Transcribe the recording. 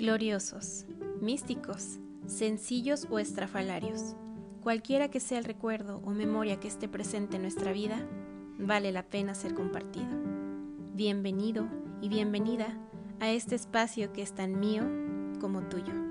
gloriosos, místicos, sencillos o estrafalarios. Cualquiera que sea el recuerdo o memoria que esté presente en nuestra vida, vale la pena ser compartido. Bienvenido y bienvenida a este espacio que es tan mío como tuyo.